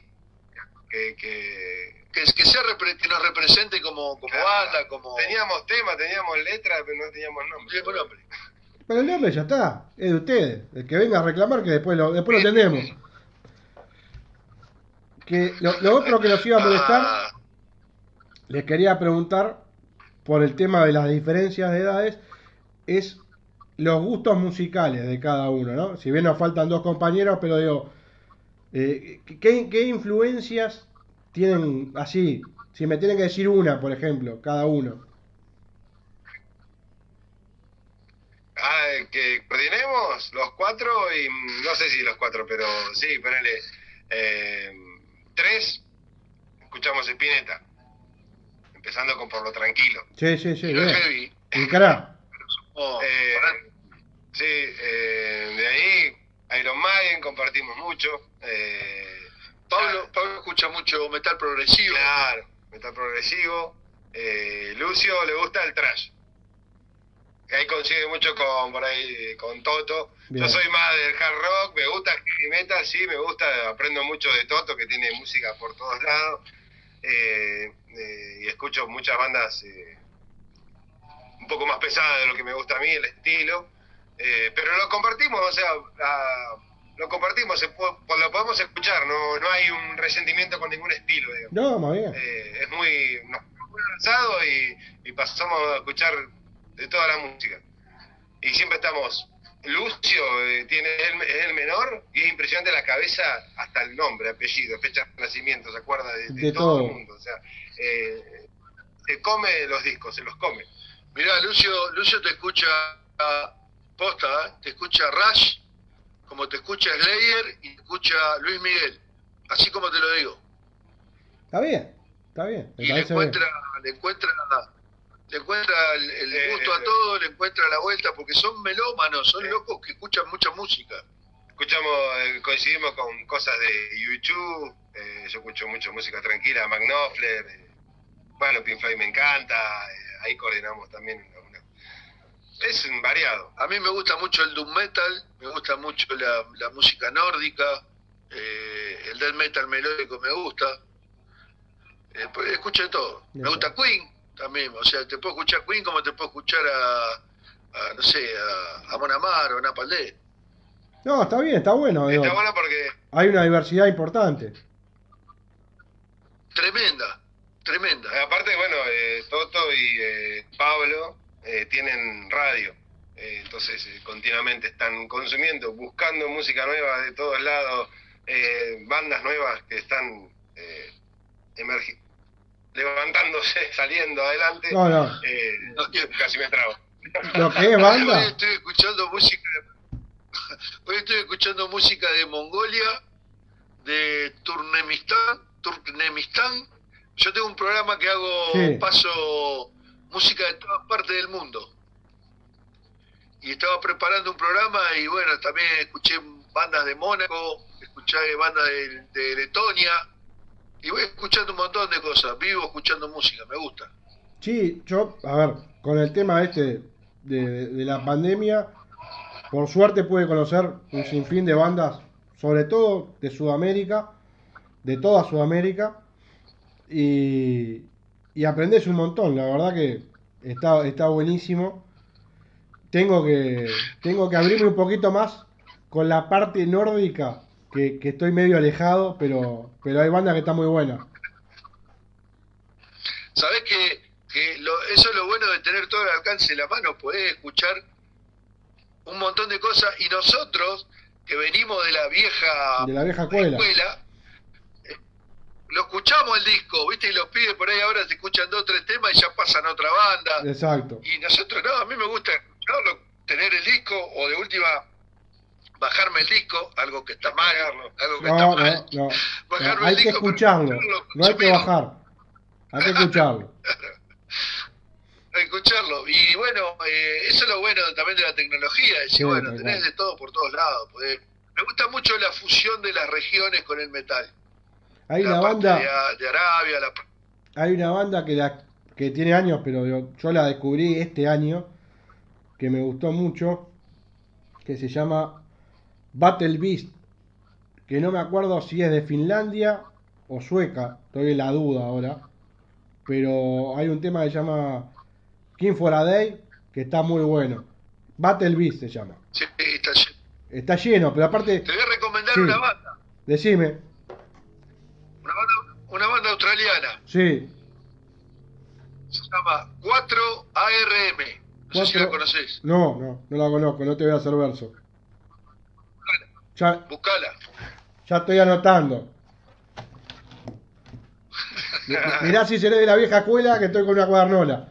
Que, que Que, que, sea repre- que nos represente como, como Claro. banda, como. teníamos tema, teníamos letra, pero no teníamos nombre. Teníamos nombre. Pero el nombre ya está. Es de ustedes. El que venga a reclamar que después lo, después lo tenemos. Que lo, otro que nos iba a molestar, les quería preguntar por el tema de las diferencias de edades, es los gustos musicales de cada uno, ¿no? Si bien nos faltan dos compañeros, pero digo, eh, ¿qué, ¿qué influencias tienen así? Si me tienen que decir una, por ejemplo, cada uno. Ah, que coordinemos los cuatro y no sé si los cuatro, pero sí, ponele eh, tres, escuchamos Spinetta, empezando con Por lo Tranquilo. Sí, sí, sí. Y no es heavy. Y cara, Oh, Eh, sí, eh, de ahí Iron Maiden compartimos mucho. Eh, Pablo, Pablo escucha mucho metal progresivo. Claro, metal progresivo. Eh, Lucio le gusta el trash. Ahí coincide mucho con por ahí con Toto. Bien. Yo soy más del hard rock, me gusta heavy metal, sí, me gusta, aprendo mucho de Toto que tiene música por todos lados. Eh, eh, y escucho muchas bandas eh, un poco más pesadas de lo que me gusta a mí, el estilo. Eh, pero lo compartimos, o sea, lo compartimos, se po- lo podemos escuchar, no, no hay un resentimiento con ningún estilo, digamos. no, más bien. Eh, es muy, muy lanzado y, y pasamos a escuchar de toda la música. Y siempre estamos. Lucio eh, tiene es el, menor y es impresionante la cabeza, hasta el nombre, apellido, fecha de nacimiento, se acuerda de, de De todo, todo. el mundo. O sea, eh, se come los discos, se los come. Mirá, Lucio, Lucio te escucha posta, ¿eh? te escucha Rush, como te escucha Slayer y te escucha Luis Miguel. Así como te lo digo. Está bien, está bien. Y le bien. encuentra, le encuentra, le encuentra el, el Eh, gusto a todo, le encuentra la vuelta, porque son melómanos, son locos que escuchan mucha música. Escuchamos, eh, coincidimos con cosas de YouTube, eh, yo escucho mucho música tranquila, Mac Knopfler, eh, bueno, Pink Floyd me encanta, eh, ahí coordinamos también. alguna- Es un variado. A mí me gusta mucho el doom metal, me gusta mucho la, la música nórdica, eh, el death metal melódico me gusta. Eh, pues escucho de todo. Me gusta Queen también, o sea, te puedo escuchar Queen como te puedo escuchar a, a, no sé, a, a Mon Amar o a Napalm No, está bien, está bueno. digo. Está bueno porque Hay una diversidad importante. Tremenda, tremenda. aparte, bueno, eh, Toto y eh, Pablo eh, tienen radio, eh, entonces eh, continuamente están consumiendo, buscando música nueva de todos lados, eh, bandas nuevas que están eh, emergi- levantándose, saliendo adelante. No, no. Eh, casi me trago. Lo que es Hoy estoy escuchando música. Hoy estoy escuchando música de Mongolia, de Turkmenistán, Turkmenistán. Yo tengo un programa que hago Sí. paso música de todas partes del mundo. Y estaba preparando un programa y bueno, también escuché bandas de Mónaco, escuché bandas de, de Letonia y voy escuchando un montón de cosas. Vivo escuchando música, me gusta. Sí, yo, a ver, con el tema este de, de la pandemia, por suerte pude conocer un sinfín de bandas, sobre todo de Sudamérica, de toda Sudamérica, y, y aprendes un montón, la verdad que está, está buenísimo. Tengo que, tengo que abrirme un poquito más con la parte nórdica, que, que estoy medio alejado, pero, pero hay bandas que están muy buenas. Sabés que, que lo- eso es lo bueno de tener todo al alcance de la mano, podés escuchar un montón de cosas y nosotros que venimos de la vieja De la vieja escuela. escuela, eh, lo escuchamos el disco, ¿viste? Y los pibes por ahí ahora se escuchan dos o tres temas y ya pasan a otra banda. Exacto. Y nosotros, no, a mí me gusta tener el disco o de última bajarme el disco, algo que está mal, algo que No, está no, mal. no. Bajarme No, hay el que disco, escucharlo, no hay que bajar. Hay que escucharlo. escucharlo. Y bueno, eh, eso es lo bueno también de la tecnología, decir, Sí, bueno, tenés de todo por todos lados. podés- Me gusta mucho la fusión de las regiones con el metal. Hay la una banda, de, Arabia, la hay una banda que la que tiene años, pero yo, yo la descubrí este año, que me gustó mucho, que se llama Battle Beast, que no me acuerdo si es de Finlandia o sueca, estoy en la duda ahora, pero hay un tema que se llama King for a Day, que está muy bueno. Battle Beast se llama. sí, está lleno. Está lleno, pero aparte, Te voy a recomendar Sí. una banda, decime, una banda, una banda australiana. sí, Se llama 4 ARM. No sé si la conocés. No, no, no la conozco, no te voy a hacer verso. Ya, Buscala. ya estoy anotando. Mi- Mirá si seré de la vieja escuela que estoy con una cuadernola.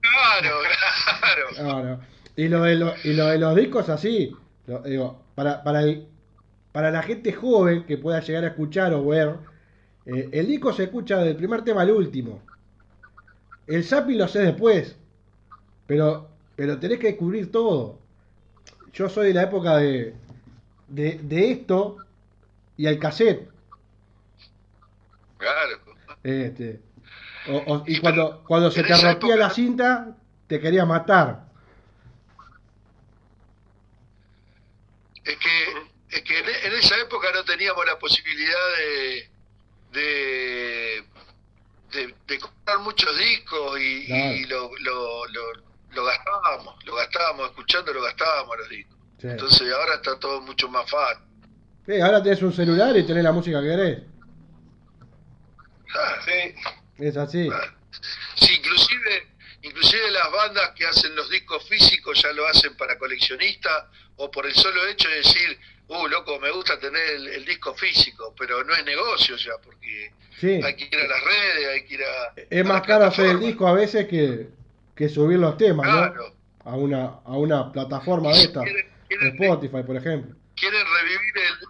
Claro, claro. Y lo de, lo- y lo de los discos así, lo- digo, para, para, el- para la gente joven que pueda llegar a escuchar o ver, eh, el disco se escucha del primer tema al último. El zapping lo sé después, pero, pero tenés que descubrir todo. Yo soy de la época de, de, de esto y el cassette. Claro. Este, o- o- y cuando, cuando se te rompía época- la cinta, te quería matar. Es que, es que en, en esa época no teníamos la posibilidad de, de, de, de comprar muchos discos y, Claro. y lo, lo, lo, lo gastábamos, lo gastábamos, escuchando lo gastábamos los discos. Sí. Entonces ahora está todo mucho más fácil. Sí, ahora tenés un celular y tenés la música que querés. Claro. Sí, Es así. Sí, inclusive, inclusive las bandas que hacen los discos físicos ya lo hacen para coleccionistas o por el solo hecho de decir, uh, loco, me gusta tener el, el disco físico, pero no es negocio ya, porque Sí. hay que ir a las redes, hay que ir a... Es a más caro hacer el disco a veces que, que subir los temas, Claro. ¿no? A una, a una plataforma de esta. Quieren, quieren- Spotify, por ejemplo. quieren revivir el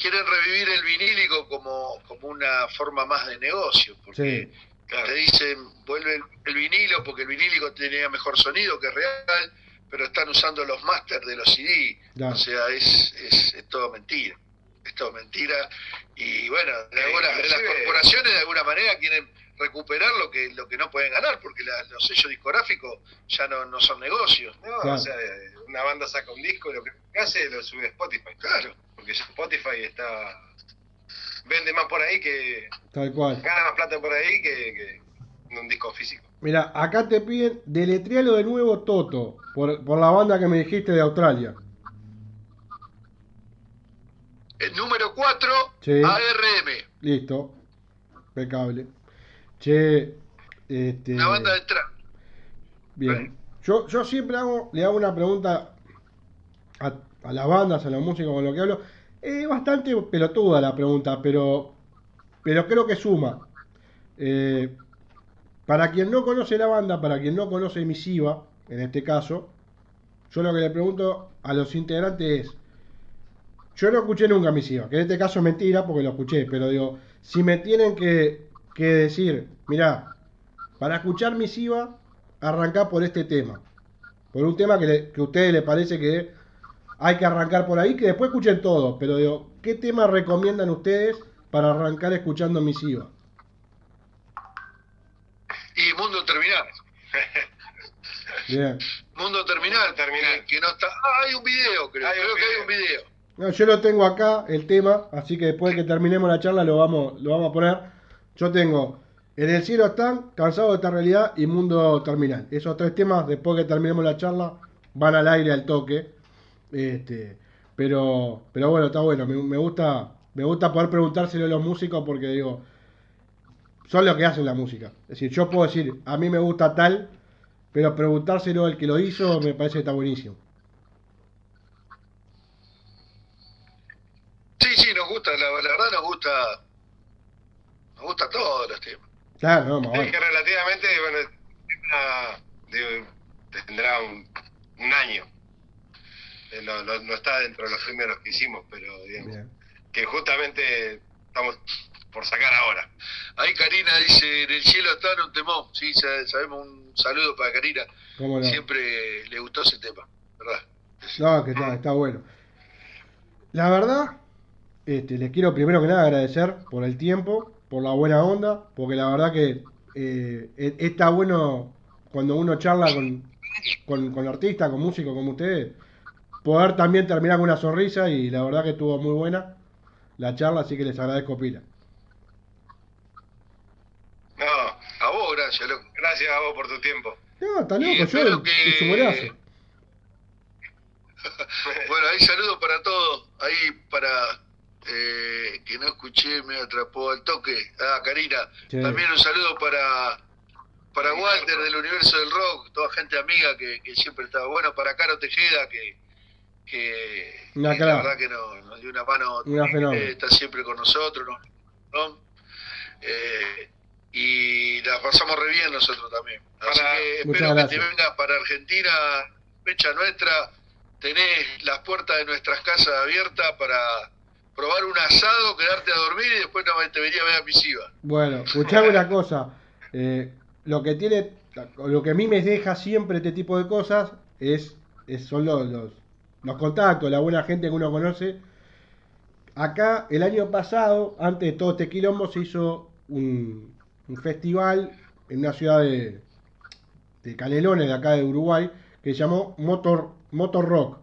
quieren revivir el vinílico como, como una forma más de negocio, porque Sí. te dicen vuelve el, el vinilo porque el vinílico tenía mejor sonido que real, pero están usando los máster de los CD, Ya. o sea, es, es, es todo mentira, es todo mentira y bueno, de las corporaciones de alguna manera quieren recuperar lo que lo que no pueden ganar porque la- los sellos discográficos ya no, no son negocios. no, Claro. o sea, una banda saca un disco y lo que hace lo sube a Spotify. Claro. Porque Spotify está. Vende más por ahí que. Tal cual. Gana más plata por ahí que, que en un disco físico. Mira, acá te piden deletrealo de nuevo Toto, por, por la banda que me dijiste de Australia. El número 4, Sí. ARM. Listo. Impecable. Che, este. Una banda de trap. Bien. Yo, yo siempre hago, le hago una pregunta a, a las bandas, a la música con lo que hablo. Es bastante pelotuda la pregunta, pero, pero creo que suma. Eh, para quien no conoce la banda, para quien no conoce Misiva, en este caso, yo lo que le pregunto a los integrantes es, yo no escuché nunca Misiva, que en este caso es mentira porque lo escuché, pero digo, si me tienen que, que decir, mirá, para escuchar Misiva, arrancar por este tema. Por un tema que, le- que a ustedes les parece que hay que arrancar por ahí, que después escuchen todo. Pero digo, ¿qué tema recomiendan ustedes para arrancar escuchando Misiva? Y Mundo Terminal. Bien. Mundo Terminal. Terminal. Que, que no está. Ah, hay un video, creo. Hay un creo que hay un video. video. No, yo lo tengo acá, el tema, así que después de que terminemos la charla lo vamos, lo vamos a poner. Yo tengo En el cielo están, Cansado de esta realidad y Mundo Terminal. Esos tres temas, después que terminemos la charla, van al aire al toque. Este, pero, pero bueno, está bueno. Me, gusta, me gusta poder preguntárselo a los músicos porque digo, son los que hacen la música. Es decir, yo puedo decir, a mí me gusta tal, pero preguntárselo al que lo hizo me parece que está buenísimo. Sí, sí, nos gusta, la verdad nos gusta. Nos gusta todos los temas. Claro, no, Sí, vale. que relativamente, bueno, digo, tendrá un, un año. Eh, No, no, no está dentro de los primeros que hicimos, pero digamos, Bien. que justamente estamos por sacar ahora. Ahí Karina dice, en el cielo está un temón. Sí, sa- sabemos un saludo para Karina. ¿Cómo no? Siempre le gustó ese tema, ¿verdad? No, que está, está bueno. La verdad, este, les quiero primero que nada agradecer por el tiempo, por la buena onda, porque la verdad que eh, e- está bueno cuando uno charla con, con, con artistas, con músicos como ustedes, poder también terminar con una sonrisa y la verdad que estuvo muy buena la charla, así que les agradezco pila. No, A vos, gracias, loco. gracias a vos por tu tiempo. No, está loco, yo que- buenazo. Bueno, ahí saludo para todos. Ahí para eh, que no escuché, me atrapó al toque. Ah, Karina. Sí. También un saludo para para Walter del universo del rock, toda gente amiga que, que siempre estaba bueno, para Caro Tejeda que, que, la verdad que nos, nos dio una mano, eh, está siempre con nosotros, ¿no? ¿no? Eh, y la pasamos re bien nosotros también. Así Para- que espero que te vengas para Argentina, fecha nuestra, tenés las puertas de nuestras casas abiertas para probar un asado, quedarte a dormir y después no te venía a ver a misiva. Bueno, escuchame una cosa. eh, lo que tiene, lo que a mí me deja siempre este tipo de cosas es, es- son los, los, los contactos, la buena gente que uno conoce. Acá, el año pasado, antes de todo este quilombo, se hizo un, un festival en una ciudad de, de Canelones, de acá de Uruguay, que se llamó Motor, Motor Rock.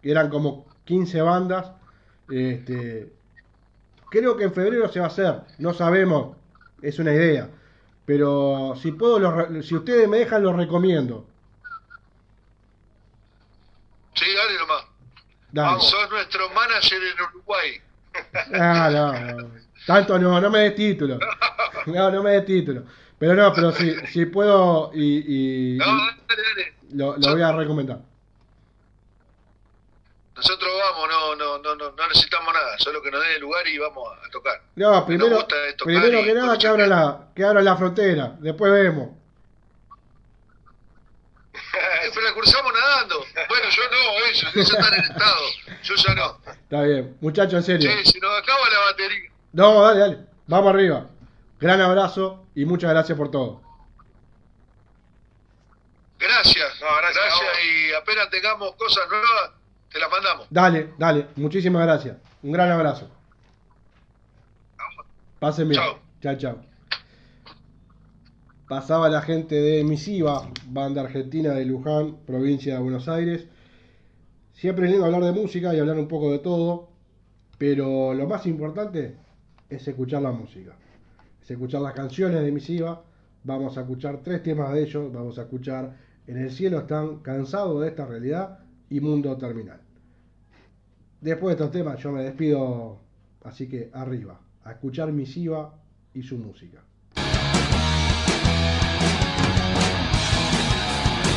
Que eran como 15 bandas. Este, Creo que en febrero se va a hacer, no sabemos, es una idea. Pero si puedo, lo si ustedes me dejan, lo recomiendo. Sí, dale nomás. Dale. Sos nuestro manager en Uruguay. Ah, no, no. Tanto no, no me des título. No, no me des título. Pero no, pero si, si puedo y, y- No, dale, dale. lo, lo voy a recomendar. Nosotros vamos, no, no, no, no, no necesitamos nada, solo que nos den el lugar y vamos a tocar. No, Nos primero, gusta tocar primero que nada que gente. la, que abran la frontera, después vemos. Pero la cruzamos nadando. Bueno, yo no, ellos, ellos están en estado. Yo ya no. Está bien, muchachos, en serio. Che, se nos acaba la batería. No, dale, dale. Vamos arriba. Gran abrazo y muchas gracias por todo. Gracias, No, gracias y apenas tengamos cosas nuevas, te las mandamos. Dale, dale. Muchísimas gracias. Un gran abrazo. Pasen bien. Chao. Chao, chao. Pasaba la gente de Misiva, banda argentina de Luján, provincia de Buenos Aires. Siempre es lindo hablar de música y hablar un poco de todo, pero lo más importante es escuchar la música. Es escuchar las canciones de Misiva. Vamos a escuchar tres temas de ellos. Vamos a escuchar En el cielo están cansados de esta realidad y Mundo Terminal. Después de estos temas yo me despido, así que arriba, a escuchar Misiva y su música.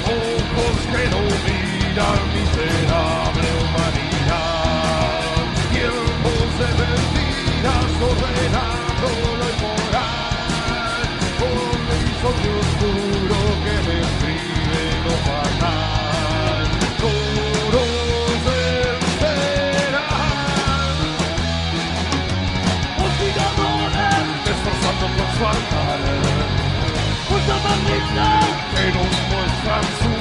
ojos que no miran miserable humanidad. Tiempos de mentiras ordenando lo inmoral. Con insomnio oscuro Mucha maldita que nos muestran su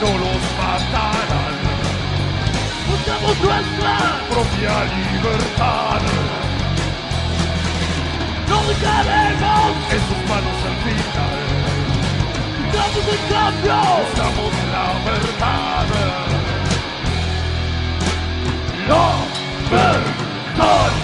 No los matarán buscamos nuestra propia libertad. No dejaremos en sus manos el final. Buscamos el cambio, buscamos la verdad. La verdad.